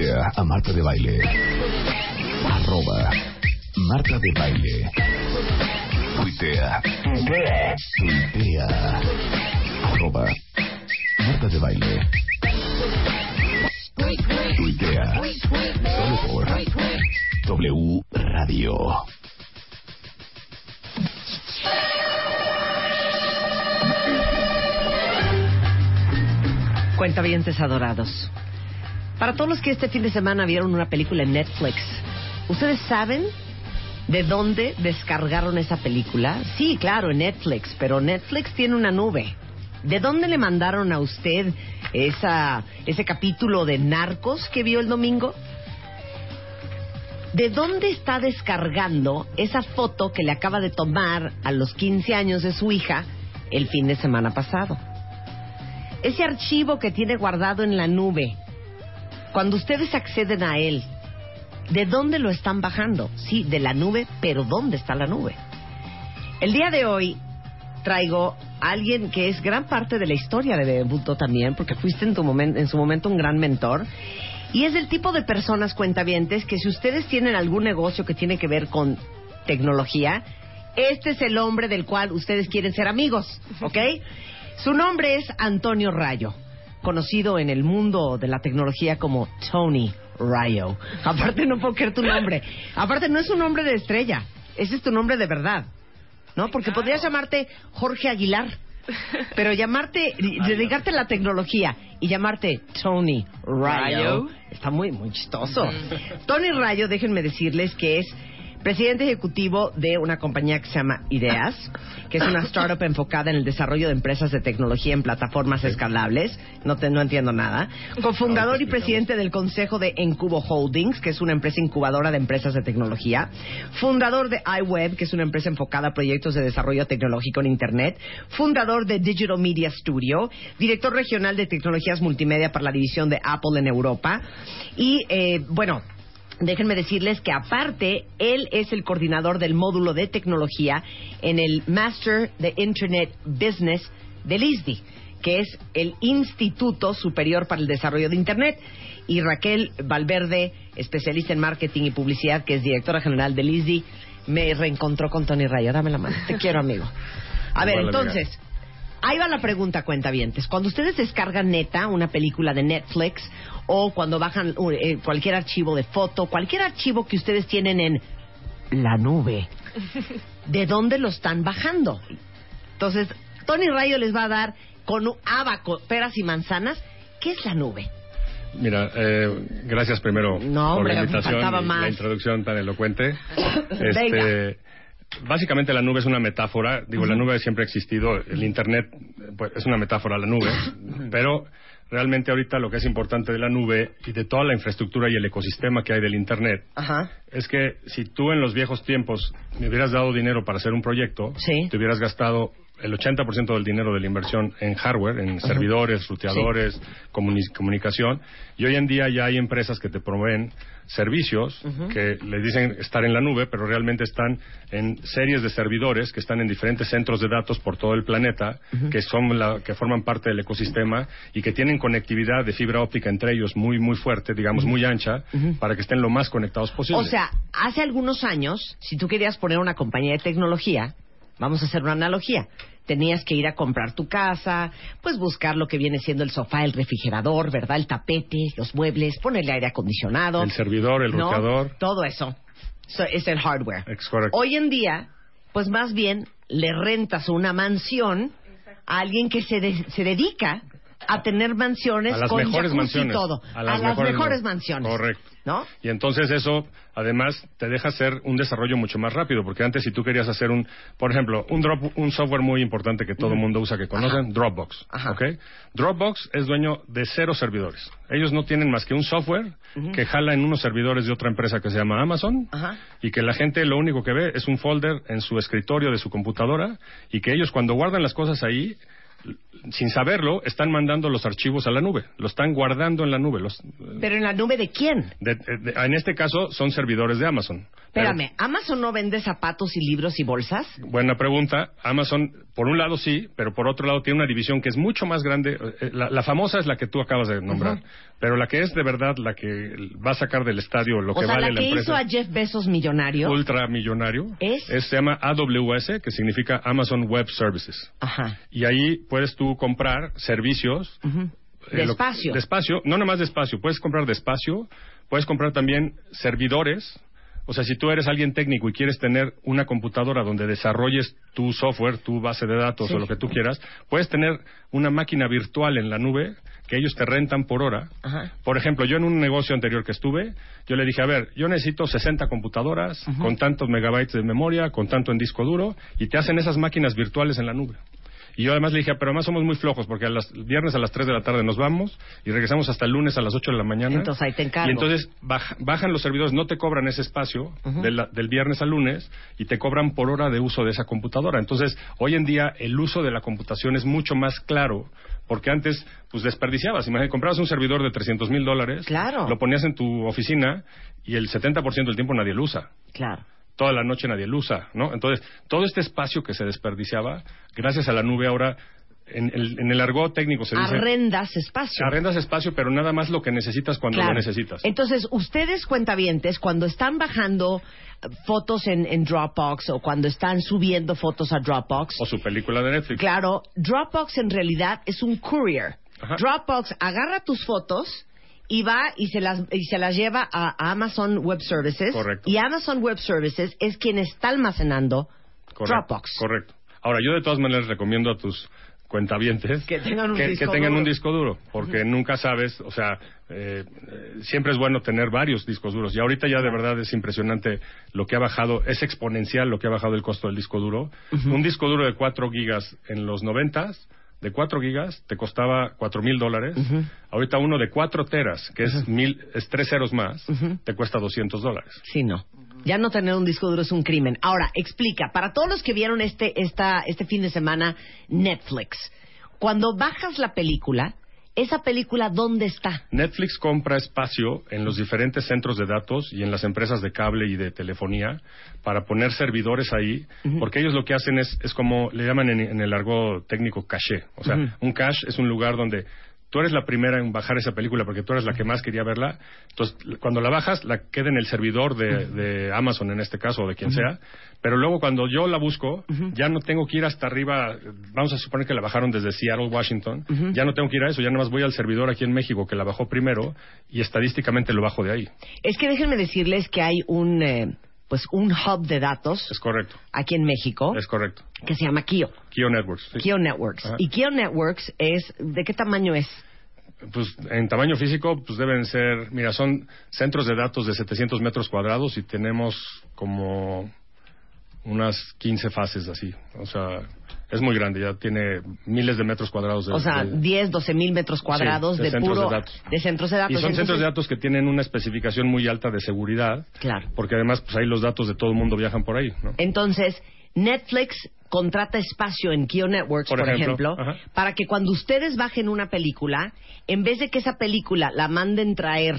A Marta de Baile. Arroba Marta de Baile. Tuitea. Tuitea. Arroba Marta de Baile. Tuitea. Solo por W Radio. Cuentavientes adorados. Para todos los que este fin de semana vieron una película en Netflix, ¿ustedes saben de dónde descargaron esa película? Sí, claro, en Netflix, pero Netflix tiene una nube. ¿De dónde le mandaron a usted esa, ese capítulo de Narcos que vio el domingo? ¿De dónde está descargando esa foto que le acaba de tomar a los 15 años de su hija el fin de semana pasado? Ese archivo que tiene guardado en la nube, cuando ustedes acceden a él, ¿de dónde lo están bajando? Sí, de la nube, pero ¿dónde está la nube? El día de hoy traigo a alguien que es gran parte de la historia de Bebemundo también, porque fuiste en, tu momen- en su momento un gran mentor. Y es el tipo de personas cuentavientes que si ustedes tienen algún negocio que tiene que ver con tecnología, este es el hombre del cual ustedes quieren ser amigos, ¿ok? Su nombre es Antonio Rayo, conocido en el mundo de la tecnología como Tony Rayo. Aparte no puedo creer tu nombre. Aparte no es un nombre de estrella, ese es tu nombre de verdad. ¿No? Porque podrías llamarte Jorge Aguilar. Pero llamarte, dedicarte a la tecnología y llamarte Tony Rayo, Rayo. está muy, muy chistoso. Tony Rayo, déjenme decirles que es presidente ejecutivo de una compañía que se llama Ideas, que es una startup enfocada en el desarrollo de empresas de tecnología en plataformas escalables. No, te, no entiendo nada. Cofundador y presidente del consejo de Encubo Holdings, que es una empresa incubadora de empresas de tecnología. Fundador de iWeb, que es una empresa enfocada a proyectos de desarrollo tecnológico en Internet. Fundador de Digital Media Studio. Director regional de tecnologías multimedia para la división de Apple en Europa. Y, eh, bueno, Déjenme decirles que aparte, él es el coordinador del módulo de tecnología en el Master de Internet Business del ISDI, que es el Instituto Superior para el Desarrollo de Internet. Y Raquel Valverde, especialista en marketing y publicidad, que es directora general del ISDI, me reencontró con Tony Rayo. Dame la mano. Te quiero, amigo. A ver, Igual, amiga. Ahí va la pregunta, cuentavientes. Cuando ustedes descargan neta, una película de Netflix, o cuando bajan uh, eh, cualquier archivo de foto, cualquier archivo que ustedes tienen en la nube, ¿de dónde lo están bajando? Entonces, Tony Rayo les va a dar con un abaco, peras y manzanas, ¿qué es la nube? Mira, eh, gracias primero No, por hombre, la me invitación faltaba y más. la introducción tan elocuente. Venga. Este, básicamente la nube es una metáfora. Digo, la nube siempre ha existido. El Internet pues, es una metáfora la nube. pero realmente ahorita lo que es importante de la nube y de toda la infraestructura y el ecosistema que hay del Internet Ajá. es que si tú en los viejos tiempos me hubieras dado dinero para hacer un proyecto, Sí. te hubieras gastado el 80% del dinero de la inversión en hardware, en servidores, ruteadores, comuni- comunicación, y hoy en día ya hay empresas que te proveen servicios que le dicen estar en la nube, pero realmente están en series de servidores que están en diferentes centros de datos por todo el planeta, que son la, que forman parte del ecosistema y que tienen conectividad de fibra óptica entre ellos muy muy fuerte, digamos muy ancha, para que estén lo más conectados posible. O sea, hace algunos años, si tú querías poner una compañía de tecnología, vamos a hacer una analogía. Tenías que ir a comprar tu casa, pues buscar lo que viene siendo el sofá, el refrigerador, ¿verdad? El tapete, los muebles, ponerle aire acondicionado. el servidor, el ¿no? Todo eso. So, es el hardware. Es. Hoy en día, pues más bien le rentas una mansión a alguien que se, de- se dedica a tener mansiones a las con mejores mansiones. y todo. A las, mejores, man- mansiones. Correcto. ¿No? Y entonces eso, además, te deja hacer un desarrollo mucho más rápido, porque antes si tú querías hacer un, por ejemplo, un drop, un software muy importante que todo el mundo usa, que conocen, Dropbox. Ajá. ¿ok? Dropbox es dueño de cero servidores. Ellos no tienen más que un software que jala en unos servidores de otra empresa que se llama Amazon Ajá. y que la gente lo único que ve es un folder en su escritorio de su computadora y que ellos cuando guardan las cosas ahí sin saberlo, están mandando los archivos a la nube, lo están guardando en la nube. Los, Pero en la nube de quién? de- de- en este caso son servidores de Amazon. Espérame, ¿Amazon no vende zapatos y libros y bolsas? Buena pregunta. Amazon, por un lado sí, pero por otro lado tiene una división que es mucho más grande. Eh, la, la famosa es la que tú acabas de nombrar, pero la que es de verdad la que va a sacar del estadio lo o que sea, vale la que hizo a Jeff Bezos millonario. ultramillonario ¿Es? se llama AWS, que significa Amazon Web Services. Ajá. Y ahí puedes tú comprar servicios. Ujú. eh, lo- Despacio. despacio, no nomás despacio, puedes comprar despacio, puedes comprar también servidores. O sea, si tú eres alguien técnico y quieres tener una computadora donde desarrolles tu software, tu base de datos Sí. o lo que tú quieras, puedes tener una máquina virtual en la nube que ellos te rentan por hora. Ajá. Por ejemplo, yo en un negocio anterior que estuve, yo le dije, a ver, yo necesito 60 computadoras con tantos megabytes de memoria, con tanto en disco duro, y te hacen esas máquinas virtuales en la nube. Y yo además le dije, pero además somos muy flojos porque a las, el viernes a las 3 de la tarde nos vamos y regresamos hasta el lunes a las 8 de la mañana. Entonces ahí te encargo. Y entonces baj- bajan los servidores, no te cobran ese espacio de la- del viernes al lunes y te cobran por hora de uso de esa computadora. Entonces, hoy en día el uso de la computación es mucho más claro porque antes pues desperdiciabas. Imagínate, comprabas un servidor de 300 mil dólares, Claro. lo ponías en tu oficina y el 70% del tiempo nadie lo usa Claro. Toda la noche nadie lo usa, ¿no? Entonces, todo este espacio que se desperdiciaba, gracias a la nube ahora, en el, en el argot técnico se dice... Arrendas espacio. Arrendas espacio, pero nada más lo que necesitas cuando Claro. lo necesitas. Entonces, ustedes cuentavientes, cuando están bajando eh, fotos en, en Dropbox o cuando están subiendo fotos a Dropbox, O su película de Netflix. claro, Dropbox en realidad es un courier. Ajá. Dropbox agarra tus fotos y va y se las y se las lleva a, Amazon Web Services Correcto. y Amazon Web Services es quien está almacenando Correcto, Dropbox. Correcto. Ahora, yo de todas maneras recomiendo a tus cuentavientes Que tengan un que, disco que tengan duro. un disco duro, porque nunca sabes, o sea, eh, siempre es bueno tener varios discos duros. Y ahorita ya de verdad es impresionante lo que ha bajado, es exponencial lo que ha bajado el costo del disco duro. Un disco duro de 4 gigas en los 90 de 4 gigas te costaba 4 mil dólares. Ahorita uno de 4 teras, que es, mil, es tres ceros más, te cuesta 200 dólares. Sí, no. Ya no tener un disco duro es un crimen. Ahora, explica, para todos los que vieron este, esta, este fin de semana Netflix, cuando bajas la película, ¿esa película dónde está? Netflix compra espacio en los diferentes centros de datos y en las empresas de cable y de telefonía para poner servidores ahí, porque ellos lo que hacen es, es como le llaman en, en el argot técnico caché. O sea, un cache es un lugar donde tú eres la primera en bajar esa película porque tú eres la que más quería verla. Entonces, cuando la bajas, la queda en el servidor de, de Amazon en este caso o de quien sea. Pero luego cuando yo la busco, ya no tengo que ir hasta arriba. Vamos a suponer que la bajaron desde Seattle, Washington. Ya no tengo que ir a eso. Ya nada más voy al servidor aquí en México que la bajó primero y estadísticamente lo bajo de ahí. Es que déjenme decirles que hay un, eh, pues un hub de datos Es correcto. aquí en México Es correcto. que se llama Kio. Kio Networks. sí. Kio Networks. Ajá. Y Kio Networks es, ¿de qué tamaño es? Pues en tamaño físico, pues deben ser, mira, son centros de datos de 700 metros cuadrados y tenemos como unas 15 fases así. O sea, es muy grande, ya tiene miles de metros cuadrados de... O sea, de- 10, 12 mil metros cuadrados Sí, de de, centros puro... de datos. de centros de datos. y son centros de datos que tienen una especificación muy alta de seguridad, Claro. porque además, pues ahí los datos de todo el mundo viajan por ahí, ¿no? Entonces, Netflix contrata espacio en Kio Networks, por, Por ejemplo, para que cuando ustedes bajen una película, en vez de que esa película la manden traer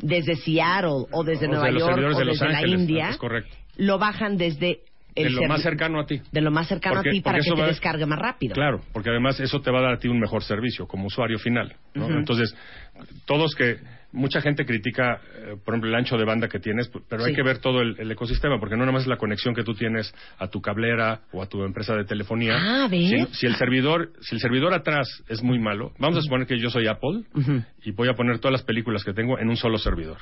desde Seattle o desde O Nueva York o de desde la Ángeles, India, lo bajan desde el de lo más cercano a ti. de lo más cercano Porque- a ti para que te va- descargue más rápido. Claro, porque además eso te va a dar a ti un mejor servicio como usuario final. ¿no? Entonces, todos que. Mucha gente critica, eh, por ejemplo, el ancho de banda que tienes, p- pero Sí. hay que ver todo el, el ecosistema, porque no nada más es la conexión que tú tienes a tu cablera o a tu empresa de telefonía. Ah. Si, si el servidor, si el servidor atrás es muy malo, vamos a suponer que yo soy Apple y voy a poner todas las películas que tengo en un solo servidor.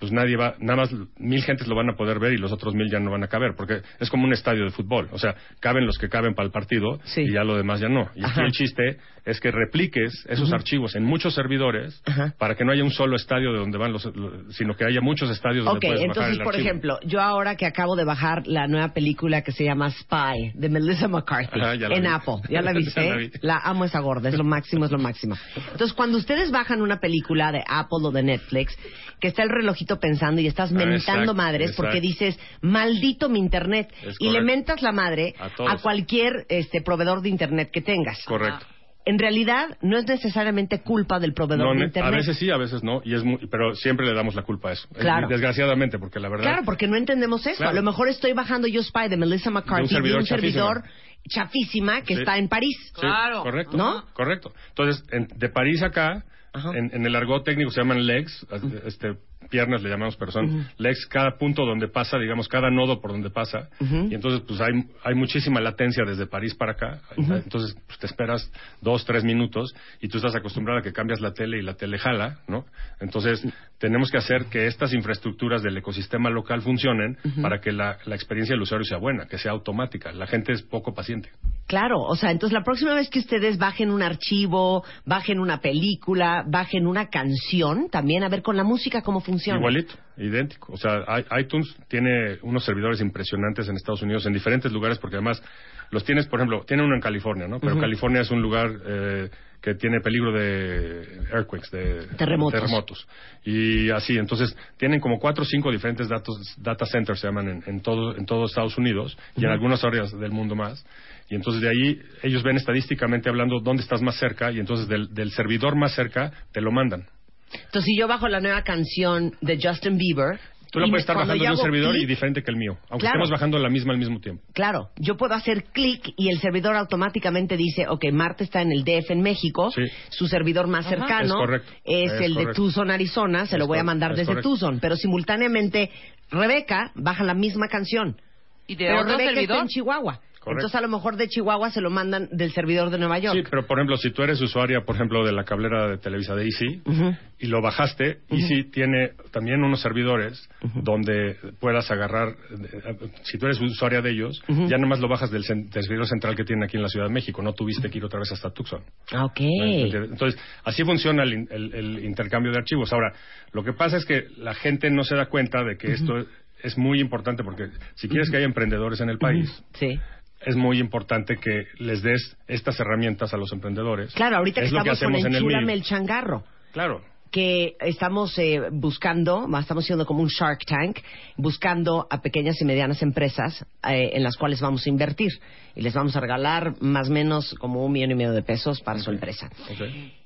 Pues nadie va, nada más mil gentes lo van a poder ver y los otros mil ya no van a caber, porque es como un estadio de fútbol. O sea, caben los que caben para el partido Sí. y ya lo demás ya no. Y aquí el chiste es que repliques esos archivos en muchos servidores Ajá. para que no haya un solo estadio de donde van los, lo- sino que haya muchos estadios donde Ok, puedes bajar entonces, el por archivo. ejemplo, yo ahora que acabo de bajar la nueva película que se llama Spy, de Melissa McCarthy, Ajá, en vi. Apple. ¿Ya la viste? La vi. La amo esa gorda, es lo máximo, es lo máximo. Entonces, cuando ustedes bajan una película de Apple o de Netflix, que está el relojito pensando y estás mentando exacto, madres porque dices, maldito mi internet, Es y le mentas la madre A cualquier este proveedor de internet que tengas. Correcto. en realidad no es necesariamente culpa del proveedor No, de ne- Internet. a veces sí, a veces no, y es muy- pero siempre le damos la culpa a eso. Es- Claro. desgraciadamente, porque la verdad. Claro, porque no entendemos eso. Claro. A lo mejor estoy bajando Yo Spy de Melissa McCarthy de un servidor servidor, chafísima que Sí. está en París. Sí, Claro. correcto. ¿No? Correcto. Entonces, en- de París acá, Ajá. en, en el argot técnico se llaman legs, este, piernas le llamamos, pero son legs, cada punto donde pasa, digamos, cada nodo por donde pasa. Y entonces, pues hay, hay muchísima latencia desde París para acá. Entonces, pues te esperas dos, tres minutos y tú estás acostumbrado a que cambias la tele y la tele jala, ¿no? Entonces, tenemos que hacer que estas infraestructuras del ecosistema local funcionen para que la, la experiencia del usuario sea buena, que sea automática. La gente es poco paciente. Claro, o sea, entonces la próxima vez que ustedes bajen un archivo, bajen una película, bajen una canción, también a ver con la música cómo funciona. Igualito, idéntico. O sea, iTunes tiene unos servidores impresionantes en Estados Unidos, en diferentes lugares, porque además los tienes, por ejemplo, tiene uno en California, ¿no? Pero California es un lugar eh, que tiene peligro de earthquakes, de Terremotos. terremotos. Y así, entonces, tienen como cuatro o cinco diferentes datos, data centers, se llaman, en, en todo, en todo Estados Unidos y en algunas áreas del mundo más. Y entonces de ahí ellos ven estadísticamente hablando dónde estás más cerca y entonces del, del servidor más cerca te lo mandan. Entonces, si yo bajo la nueva canción de Justin Bieber... Tú la y puedes estar bajando de un servidor y clic, diferente que el mío, aunque Claro. estemos bajando la misma al mismo tiempo. Claro, yo puedo hacer clic y el servidor automáticamente dice, ok, Marta está en el DF en México, Sí. su servidor más Ajá. cercano Es correcto, es es el de correcto. Tucson, Arizona, se Es lo voy a mandar es desde correcto. Tucson, pero simultáneamente Rebeca baja la misma canción. Y de pero otro Rebeca está servidor. en Chihuahua. Correcto. Entonces a lo mejor de Chihuahua se lo mandan del servidor de Nueva York. Sí, pero por ejemplo, si tú eres usuaria, por ejemplo, de la cablera de Televisa de Easy y lo bajaste, Easy tiene también unos servidores donde puedas agarrar, eh, si tú eres usuaria de ellos, ya nomás lo bajas del, servidor central que tienen aquí en la Ciudad de México, no tuviste que ir otra vez hasta Tucson. Ah, ok. Entonces, así funciona el, el- el intercambio de archivos. Ahora, lo que pasa es que la gente no se da cuenta de que esto es muy importante porque si quieres que haya emprendedores en el país, Sí. Es muy importante que les des estas herramientas a los emprendedores. Claro, ahorita que Es estamos con en el Enchúlame el changarro. Claro. que estamos eh, buscando, estamos haciendo como un Shark Tank, buscando a pequeñas y medianas empresas eh, en las cuales vamos a invertir y les vamos a regalar más o menos como un millón y medio de pesos para su empresa. ok.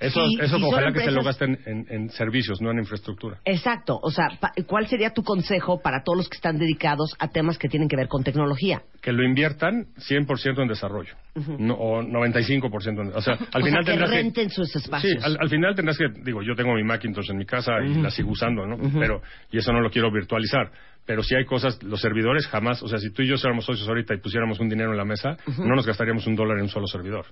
Eso, eso ojalá que se lo gasten en, en servicios, no en infraestructura. Exacto, o sea, ¿cuál sería tu consejo para todos los que están dedicados a temas que tienen que ver con tecnología? Que lo inviertan 100% en desarrollo, no, o 95% en... O sea, al o final sea, que tendrás que... renten sus espacios. Sí, al, al final tendrás que, digo, yo tengo mi Macintosh en mi casa y la sigo usando, ¿no? Pero, y eso no lo quiero virtualizar. Pero si hay cosas, los servidores jamás, o sea, si tú y yo éramos socios ahorita y pusiéramos un dinero en la mesa, no nos gastaríamos un dólar en un solo servidor.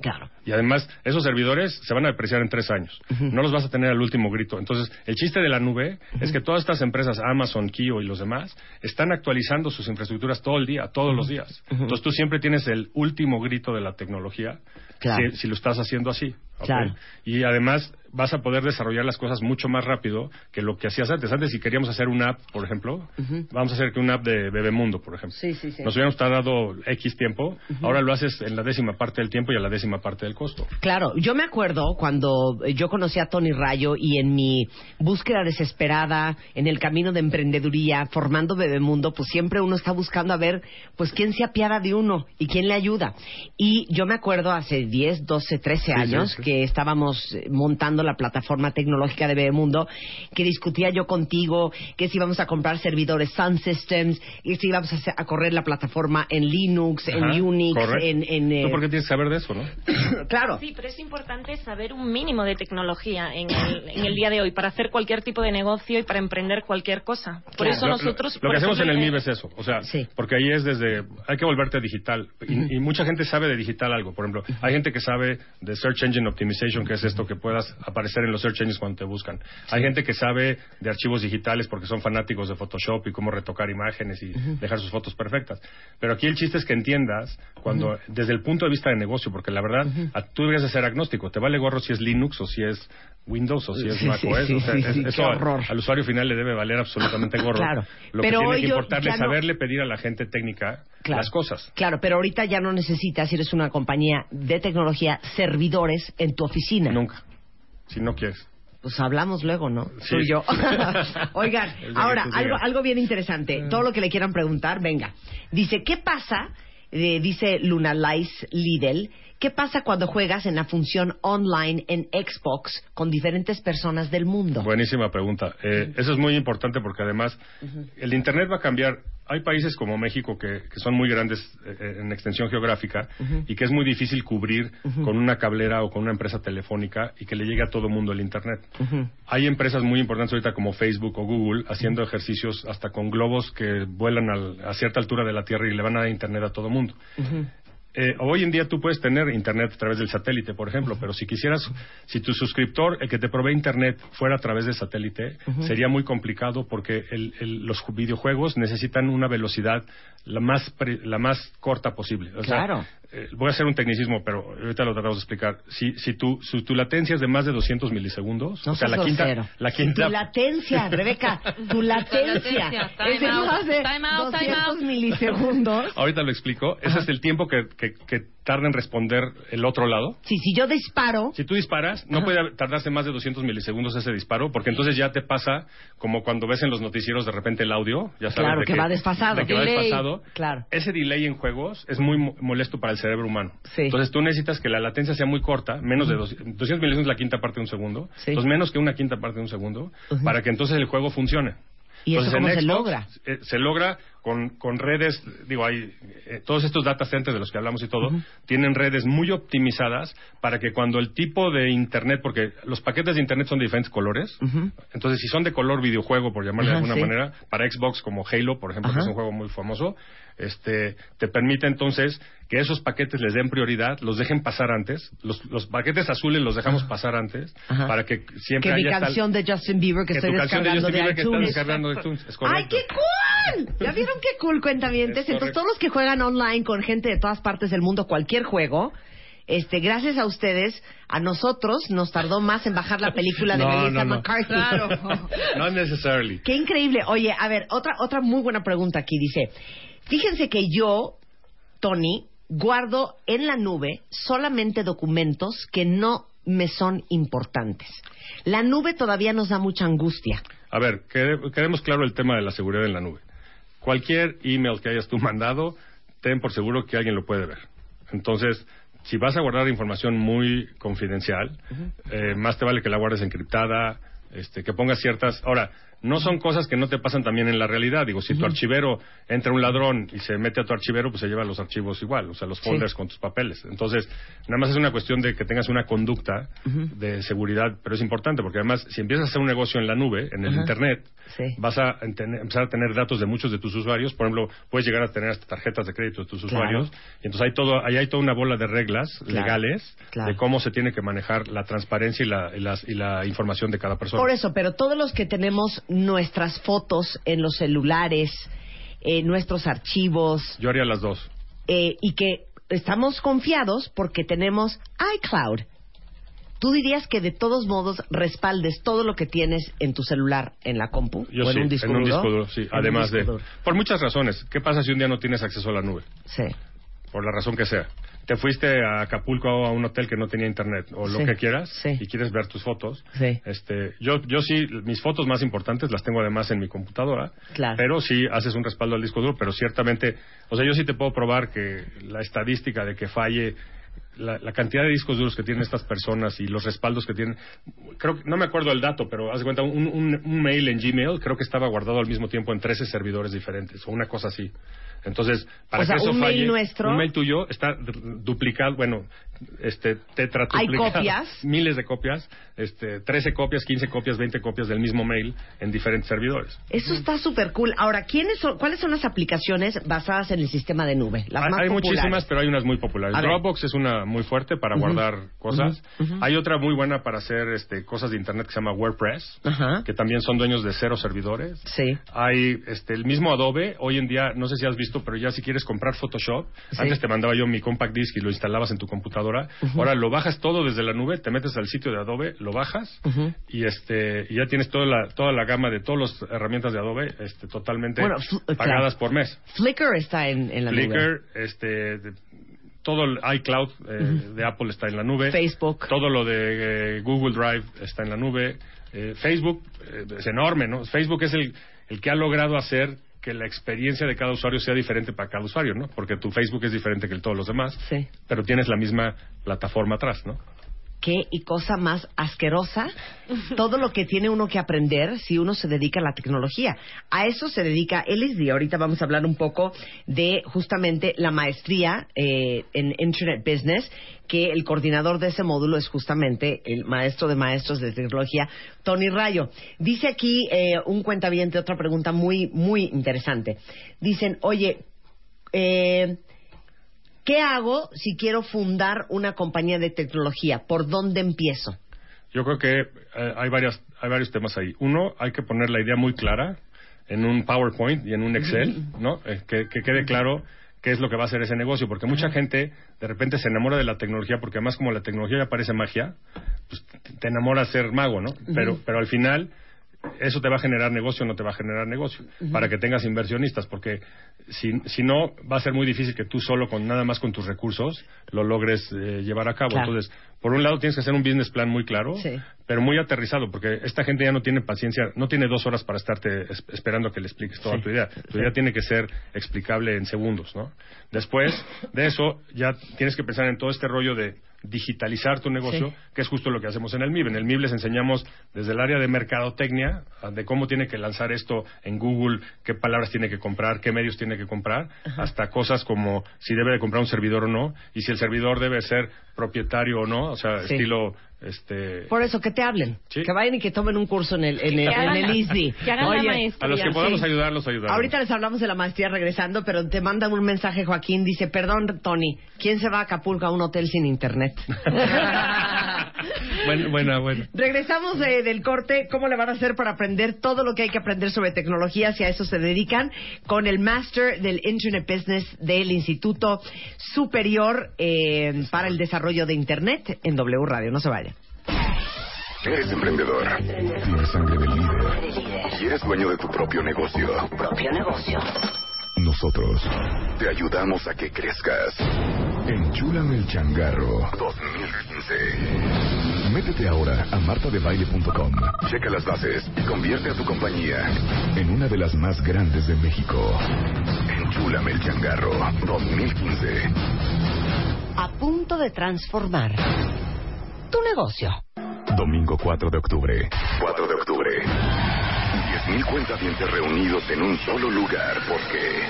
Claro. Y además, esos servidores se van a depreciar en tres años. No los vas a tener al último grito. Entonces, el chiste de la nube es que todas estas empresas, Amazon, Kio y los demás, están actualizando sus infraestructuras todo el día, todos los días. Entonces, tú siempre tienes el último grito de la tecnología Claro. si, si lo estás haciendo así. Claro. Y además, vas a poder desarrollar las cosas mucho más rápido que lo que hacías antes. Antes, si queríamos hacer una app, por ejemplo, vamos a hacer que una app de Bebemundo, por ejemplo. Sí, sí, sí. Nos hubiéramos tardado X tiempo, ahora lo haces en la décima parte del tiempo y a la décima parte del costo. Claro, yo me acuerdo cuando yo conocí a Tony Rayo y en mi búsqueda desesperada, en el camino de emprendeduría, formando Bebemundo, pues siempre uno está buscando a ver, pues quién se apiada de uno y quién le ayuda. Y yo me acuerdo hace 10, 12, 13 años. Que estábamos eh, montando la plataforma tecnológica de Bebemundo, que discutía yo contigo que si íbamos a comprar servidores Sun Systems y si íbamos a, correr la plataforma en Linux, Ajá, en Unix, correcto. en... en, eh, ¿Tú por qué tienes que saber de eso, no? claro. Sí, pero es importante saber un mínimo de tecnología en el, en el día de hoy para hacer cualquier tipo de negocio y para emprender cualquier cosa. Por Claro. eso Lo- nosotros... Lo, que hacemos en el MIB es eso. O sea, Sí. porque ahí es desde. Hay que volverte digital. Y, y mucha gente sabe de digital algo. Por ejemplo, hay gente que sabe de Search Engine Optimization, que es esto que puedas aparecer en los search engines cuando te buscan. Hay gente que sabe de archivos digitales porque son fanáticos de Photoshop y cómo retocar imágenes y dejar sus fotos perfectas. Pero aquí el chiste es que entiendas cuando, desde el punto de vista de negocio, porque la verdad, a- tú deberías de ser agnóstico. Te vale gorro si es Linux o si es Windows o si es Sí, Mac OS. sí, o sea, sí, es- eso al- horror. al usuario final le debe valer absolutamente gorro. Claro. Lo Pero que tiene que importarle es no- saberle pedir a la gente técnica Claro. las cosas. Claro, pero ahorita ya no necesitas, si eres una compañía de tecnología, servidores en tu oficina. Nunca. Si no quieres. Pues hablamos luego, ¿no? Sí. Tú y yo. Oigan, ahora, algo, algo bien interesante. Todo lo que le quieran preguntar, venga. Dice, ¿qué pasa? eh, dice Luna Lice Lidl, ¿Qué pasa cuando juegas en la función online en Xbox con diferentes personas del mundo? Buenísima pregunta. Eh, Eso es muy importante porque además el Internet va a cambiar. Hay países como México que, que son muy grandes eh, en extensión geográfica y que es muy difícil cubrir con una cablera o con una empresa telefónica y que le llegue a todo mundo el Internet. Hay empresas muy importantes ahorita como Facebook o Google haciendo ejercicios hasta con globos que vuelan al- a cierta altura de la Tierra y le van a dar Internet a todo mundo. Eh, hoy en día tú puedes tener internet a través del satélite, por ejemplo, pero si quisieras, si tu suscriptor, el que te provee internet, fuera a través del satélite, sería muy complicado porque el- el- los ju- videojuegos necesitan una velocidad la más, pre- la más corta posible. O sea, Claro. Eh, voy a hacer un tecnicismo, pero ahorita lo tratamos de explicar. Si, si, tu, si tu latencia es de más de 200 milisegundos, No o sea, la quinta, grosero. la quinta, Tu latencia, Rebeca, tu latencia. latencia. Time Es de out, más de time out, time 200 out. milisegundos. ahorita lo explico, ese es el tiempo que, que, que tarda en responder el otro lado. Sí, si yo disparo, Si tú disparas, no puede tardarse más de 200 milisegundos ese disparo, porque entonces ya te pasa como cuando ves en los noticieros de repente el audio, ya sabes Claro, de que va desfasado. de que va Delay. desfasado. Claro. Ese delay en juegos es muy mo- molesto para el cerebro humano. Sí. Entonces tú necesitas que la latencia sea muy corta, menos de dos- 200 milisegundos es la quinta parte de un segundo, Sí. entonces menos que una quinta parte de un segundo, para que entonces el juego funcione. ¿Y eso Entonces, cómo en se Xbox, logra? eh, se logra con, con redes, digo, hay eh, todos estos data centers de los que hablamos y todo, tienen redes muy optimizadas para que cuando el tipo de internet, porque los paquetes de internet son de diferentes colores, entonces si son de color videojuego, por llamarle de alguna sí. manera, para Xbox como Halo, por ejemplo, que es un juego muy famoso, este, te permite entonces que esos paquetes les den prioridad, los dejen pasar antes, los, los paquetes azules los dejamos pasar antes, Ajá. para que siempre que mi tal- canción de Justin Bieber que, que estoy de descargando de, Bieber que estás iTunes. descargando de iTunes, es ¡Ay, qué cool! ¿Ya vieron qué cool, cuentavientes? Es Entonces, todos los que juegan online con gente de todas partes del mundo, cualquier juego, este, gracias a ustedes, a nosotros nos tardó más en bajar la película de No, Melissa no, no. McCarthy. Not necessarily. Qué increíble. Oye, a ver, otra, otra muy buena pregunta aquí. Dice, fíjense que yo, Tony, guardo en la nube solamente documentos que no me son importantes. La nube todavía nos da mucha angustia. A ver, quede- quedemos claro el tema de la seguridad en la nube. Cualquier email que hayas tú mandado, ten por seguro que alguien lo puede ver. Entonces, si vas a guardar información muy confidencial, eh, más te vale que la guardes encriptada, este, que pongas ciertas... Ahora, no son cosas que no te pasan también en la realidad. Digo, si tu archivero entra un ladrón y se mete a tu archivero, pues se lleva los archivos igual, o sea, los Sí. folders con tus papeles. Entonces, nada más es una cuestión de que tengas una conducta de seguridad, pero es importante porque además, si empiezas a hacer un negocio en la nube, en el. Internet, Sí. vas a empezar a tener datos de muchos de tus usuarios. Por ejemplo, puedes llegar a tener hasta tarjetas de crédito de tus Claro. usuarios. Y entonces hay todo, ahí hay toda una bola de reglas Claro. legales Claro. de cómo se tiene que manejar la transparencia y la, y las- y la información de cada persona. Por eso, pero todos los que tenemos nuestras fotos en los celulares, eh, nuestros archivos, Yo haría las dos. eh, y que estamos confiados porque tenemos iCloud. ¿Tú dirías que de todos modos respaldes todo lo que tienes en tu celular en la compu Yo o sí, en un disco en un duro? disco duro, sí. Además disco de... duro. Por muchas razones. ¿Qué pasa si un día no tienes acceso a la nube? Sí. Por la razón que sea. Te fuiste a Acapulco a un hotel que no tenía internet o lo Sí, que quieras sí. y quieres ver tus fotos. Sí. Este, yo, yo sí, mis fotos más importantes las tengo además en mi computadora. Claro. Pero sí haces un respaldo al disco duro, pero ciertamente, o sea, yo sí te puedo probar que la estadística de que falle la, la cantidad de discos duros que tienen estas personas y los respaldos que tienen, creo que, no me acuerdo el dato, pero haz de cuenta, un, un- un mail en Gmail creo que estaba guardado al mismo tiempo en 13 servidores diferentes, o una cosa así. Entonces, para O sea, que eso un mail nuestro- un mail tuyo está duplicado, bueno, este, tetraduplicado. ¿Hay copias? Miles de copias, este, 13 copias, 15 copias, 20 copias del mismo mail en diferentes servidores. Eso está súper cool. Ahora, ¿quiénes son, ¿cuáles son las aplicaciones basadas en el sistema de nube? Las hay más hay populares. muchísimas, pero hay unas muy populares. Dropbox es una muy fuerte para guardar cosas. Hay otra muy buena para hacer este, cosas de internet que se llama WordPress, que también son dueños de cero servidores. Sí. Hay este, el mismo Adobe, hoy en día, no sé si has visto, pero ya si quieres comprar Photoshop, Sí. antes te mandaba yo mi compact disc y lo instalabas en tu computadora. Ahora lo bajas todo desde la nube, te metes al sitio de Adobe, lo bajas y este y ya tienes toda la, toda la gama de todas las herramientas de Adobe este, totalmente Bueno, pagadas claro. por mes. Flickr está en, en la nube. Flickr, este, de- todo el iCloud eh, de Apple está en la nube. Facebook. Todo lo de eh, Google Drive está en la nube. Eh, Facebook eh, es enorme, ¿no? Facebook es el, el que ha logrado hacer que la experiencia de cada usuario sea diferente para cada usuario, ¿no? Porque tu Facebook es diferente que el todos los demás, Sí. pero tienes la misma plataforma atrás, ¿no? Qué y cosa más asquerosa todo lo que tiene uno que aprender si uno se dedica a la tecnología. A eso se dedica LSD. Ahorita vamos a hablar un poco de justamente la maestría eh, en Internet Business, que el coordinador de ese módulo es justamente el maestro de maestros de tecnología, Tony Rayo. Dice aquí eh, un cuentaviente otra pregunta muy, muy interesante. Dicen, oye, eh, ¿Qué hago si quiero fundar una compañía de tecnología? ¿Por dónde empiezo? Yo creo que eh, hay, varias, hay varios temas ahí. Uno, hay que poner la idea muy clara en un PowerPoint y en un Excel, ¿no? Eh, que, que quede claro qué es lo que va a hacer ese negocio, porque mucha gente de repente se enamora de la tecnología, porque además como la tecnología ya parece magia, pues te enamora ser mago, ¿no? Pero, pero al final eso te va a generar negocio o no te va a generar negocio, para que tengas inversionistas, porque si, si no, va a ser muy difícil que tú solo, con nada más con tus recursos, lo logres eh, llevar a cabo. Claro. Entonces, por un lado tienes que hacer un business plan muy claro, Sí. pero muy aterrizado, porque esta gente ya no tiene paciencia, no tiene dos horas para estarte es- esperando que le expliques toda Sí. tu idea. Tu idea tiene que ser explicable en segundos, ¿no? Después de eso, ya tienes que pensar en todo este rollo de digitalizar tu negocio, Sí. que es justo lo que hacemos en el MIB. En el MIB les enseñamos desde el área de mercadotecnia, de cómo tiene que lanzar esto en Google, qué palabras tiene que comprar, qué medios tiene que comprar, hasta cosas como si debe de comprar un servidor o no, y si el servidor debe ser propietario o no, o sea, Sí. estilo, este... Por eso, que te hablen. Sí. Que vayan y que tomen un curso en el, en el, en el ISDI. que hagan la Oye, maestría. A los que podamos Sí. ayudar, los ayudamos. Ahorita les hablamos de la maestría regresando, pero te mandan un mensaje, Joaquín. Dice, perdón, Tony, ¿quién se va a Acapulco a un hotel sin internet? Buena, buena, buena. Regresamos de- del corte. ¿Cómo le van a hacer para aprender todo lo que hay que aprender sobre tecnología? Si a eso se dedican, con el Master del Internet Business del Instituto Superior eh, para el Desarrollo de Internet en W Radio. No se vayan. Eres emprendedor. Tienes sangre de líder. Y eres dueño de tu propio negocio. propio negocio. Nosotros te ayudamos a que crezcas. Enchúlame el changarro 2015. Métete ahora a martadebaile.com. Checa las bases y convierte a tu compañía en una de las más grandes de México. Enchúlame el changarro 2015. A punto de transformar tu negocio. Domingo 4 de octubre. 4 de octubre. 10.000 cuentavientes reunidos en un solo lugar porque...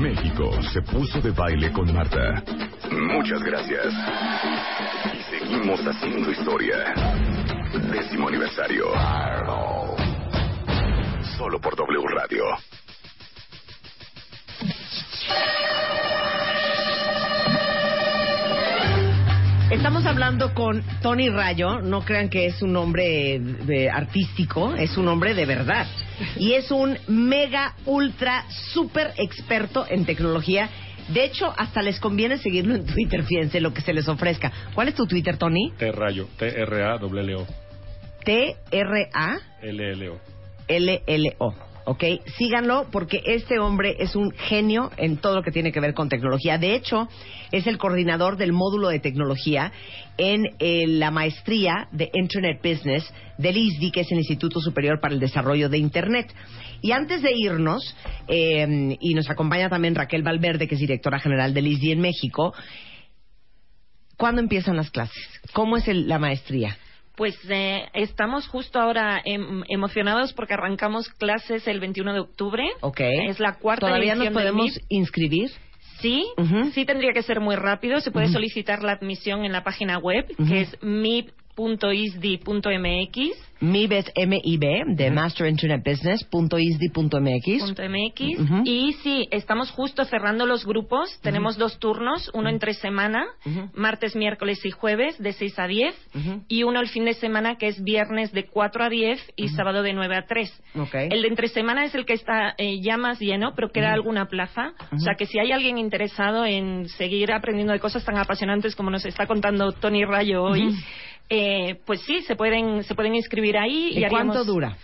México se puso de baile con Marta. Muchas gracias. Y seguimos haciendo historia. Décimo aniversario. Solo por W Radio. Estamos hablando con Tony Rayo, no crean que es un nombre de- artístico, es un hombre de verdad. Y es un mega, ultra, super experto en tecnología. De hecho, hasta les conviene seguirlo en Twitter, fíjense lo que se les ofrezca. ¿Cuál es tu Twitter, Tony? T-Rayo, T-R-A-L-L-O. T-R-A. L-L-O. LLO. ¿Ok? Síganlo porque este hombre es un genio en todo lo que tiene que ver con tecnología. De hecho, es el coordinador del módulo de tecnología en eh, la maestría de Internet Business del ISDI, que es el Instituto Superior para el Desarrollo de Internet. Y antes de irnos, eh, y nos acompaña también Raquel Valverde, que es directora general del ISDI en México, ¿cuándo empiezan las clases? ¿Cómo es el- la maestría? Pues eh, estamos justo ahora em, emocionados porque arrancamos clases el 21 de octubre. ¿Ok? Es la cuarta ¿Todavía nos edición podemos MIP. inscribir? Sí, sí tendría que ser muy rápido. Se puede solicitar la admisión en la página web, que es mip.isdi.mx. MIB M-I-B, de Master Internet Business, punto isdi punto MX. Punto MX. Ujú. Y sí, estamos justo cerrando los grupos. Tenemos dos turnos, uno entre semana, martes, miércoles y jueves, de 6 a 10, Ujú. y uno el fin de semana, que es viernes de 4 a 10 y sábado de 9 a 3. Ok. El de entre semana es el que está eh, ya más lleno, pero queda alguna plaza. O sea que si hay alguien interesado en seguir aprendiendo de cosas tan apasionantes como nos está contando Tony Rayo hoy, eh, pues sí, se pueden, se pueden inscribir ahí. ¿Y haríamos- cuánto dura?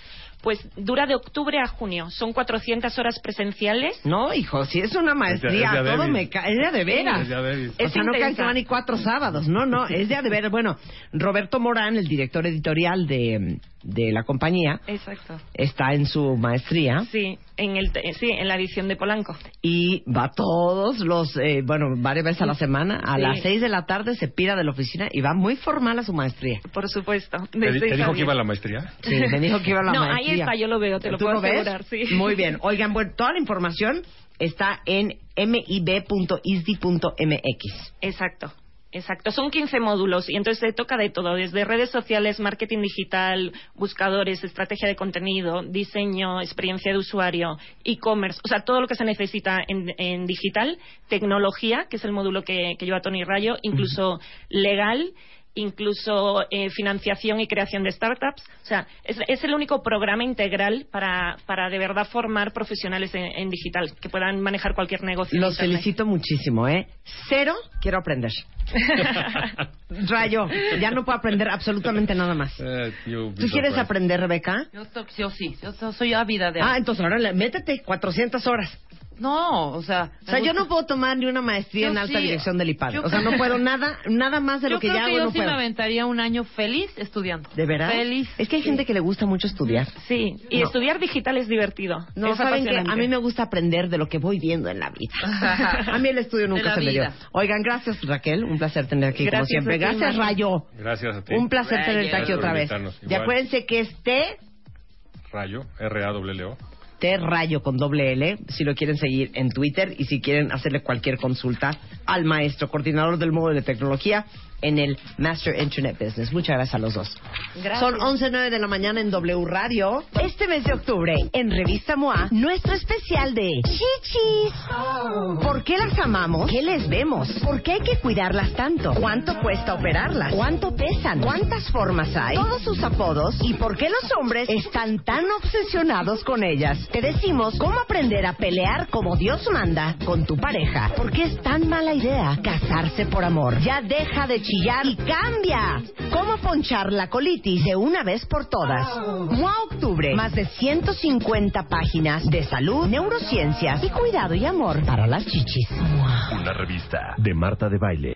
Pues dura de octubre a junio. Son 400 horas presenciales. No, hijo, si es una maestría, Es de- es de todo me cae. Es de, de veras. Es de débil. O sea, no caen que van ni cuatro sábados. No, no, es de a de veras. Bueno, Roberto Morán, el director editorial de, de la compañía, Exacto. está en su maestría Sí, en el te- sí, en la edición de Polanco. y va todos los, eh, bueno, varias veces a la semana. A Sí. las seis de la tarde se pira de la oficina y va muy formal a su maestría. Por supuesto. ¿Te, dijo que iba a la maestría? Sí, me dijo que iba a la No, ahí maestría. está, yo lo veo, te lo ¿Tú puedo lo ves? sí. Muy bien. Oigan, bueno, toda la información está en mib.isdi.mx. Exacto. Exacto, son 15 módulos y entonces se toca de todo, desde redes sociales, marketing digital, buscadores, estrategia de contenido, diseño, experiencia de usuario, e-commerce, o sea, todo lo que se necesita en, en digital, tecnología, que es el módulo que, que lleva Tony Rayo, incluso legal, incluso eh, financiación y creación de startups. O sea, es, es el único programa integral para, para de verdad formar profesionales en, en digital, que puedan manejar cualquier negocio. Los Internet. felicito muchísimo, ¿eh? Cero, quiero aprender. Rayo, ya no puedo aprender absolutamente nada más. Eh, ¿Tú quieres aprender, Rebeca? Yo, yo sí, yo so- soy ávida de... Ah, entonces ahora métete 400 horas. No, o sea... O sea, yo no puedo tomar ni una maestría Yo en alta sí. dirección del IPAD. Yo O sea, no puedo nada, nada más de lo que creo ya que hago, yo no sí puedo. me aventaría un año feliz estudiando. ¿De verdad? Feliz. Es que hay gente que le gusta mucho estudiar. Sí, y No. estudiar digital es divertido. No, es saben que a mí me gusta aprender de lo que voy viendo en la vida. a mí el estudio nunca se me dio. Oigan, gracias Raquel, un placer tener aquí como siempre. ti, Gracias. Rayo. Gracias a ti. Un placer tenerte aquí otra vez. Y acuérdense que es T, Rayo, R-A-W-O. T Rayo con doble L, si lo quieren seguir en Twitter y si quieren hacerle cualquier consulta al maestro, coordinador del módulo de tecnología en el Master Internet Business. Muchas gracias a los dos. Gracias. Son 11.09 de la mañana en W Radio. Este mes de octubre, en Revista MOA, nuestro especial de chichis. ¿Por qué las amamos? ¿Qué les vemos? ¿Por qué hay que cuidarlas tanto? ¿Cuánto cuesta operarlas? ¿Cuánto pesan? ¿Cuántas formas hay? Todos sus apodos y por qué los hombres están tan obsesionados con ellas. Te decimos cómo aprender a pelear como Dios manda con tu pareja. ¿Por qué es tan mala idea casarse por amor? Ya deja de chillar y cambia. ¿Cómo ponchar la colitis de una vez por todas? MOA Octubre. Más de 150 páginas de salud, neurociencias y cuidado y amor para las chichis. Una revista de Marta de Baile.